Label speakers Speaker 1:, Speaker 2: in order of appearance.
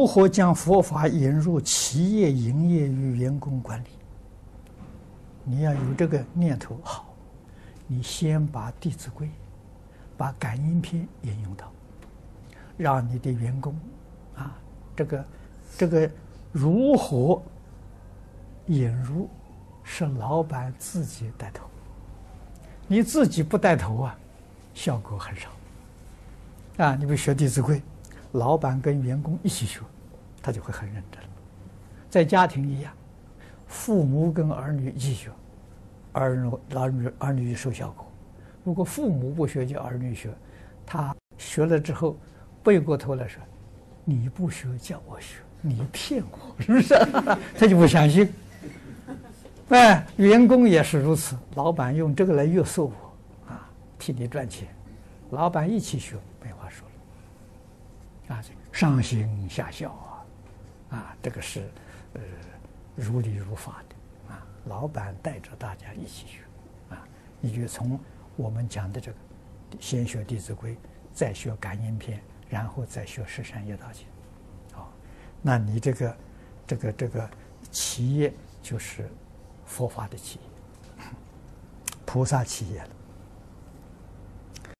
Speaker 1: 如何将佛法引入企业营业与员工管理？你要有这个念头好，你先把《弟子规》、把《感应篇》引用到，让你的员工啊，这个这个如何引入，是老板自己带头。你自己不带头啊，效果很少。啊，你比如学《弟子规》，老板跟员工一起学，他就会很认真。在家庭一样，父母跟儿女一起学，儿女儿女儿女受效果。如果父母不学，叫儿女学，他学了之后背过头来说：“你不学，叫我学，你骗我，是不是？” 他就不相信。哎，员工也是如此。老板用这个来约束我，啊，替你赚钱。老板一起学，啊，上行下效啊，啊，这个是呃如理如法的啊。老板带着大家一起学，啊，你就从我们讲的这个，先学《弟子规》，再学《感应篇》，然后再学《十善业道经》，啊，那你这个这个这个企业就是。佛法的企业，菩萨企业了。